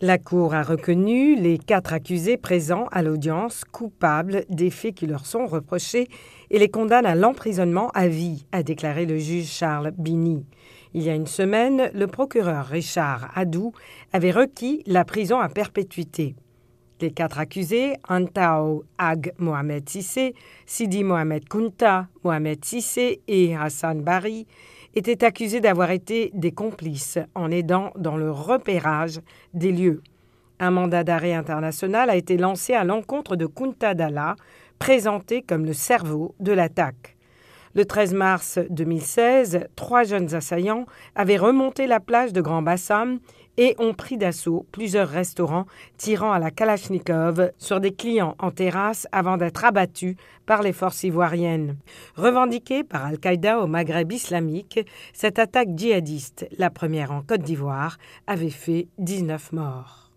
La Cour a reconnu les quatre accusés présents à l'audience coupables des faits qui leur sont reprochés et les condamne à l'emprisonnement à vie, a déclaré le juge Charles Bini. Il y a une semaine, le procureur Richard Adou avait requis la prison à perpétuité. Les quatre accusés, Antao Ag Mohamed Sissé, Sidi Mohamed Kunta, Mohamed Sissé et Hassan Bari, étaient accusés d'avoir été des complices en aidant dans le repérage des lieux. Un mandat d'arrêt international a été lancé à l'encontre de Kunta Dalla, présenté comme le cerveau de l'attaque. Le 13 mars 2016, trois jeunes assaillants avaient remonté la plage de Grand Bassam et ont pris d'assaut plusieurs restaurants tirant à la Kalachnikov sur des clients en terrasse avant d'être abattus par les forces ivoiriennes. Revendiquée par Al-Qaïda au Maghreb islamique, cette attaque djihadiste, la première en Côte d'Ivoire, avait fait 19 morts.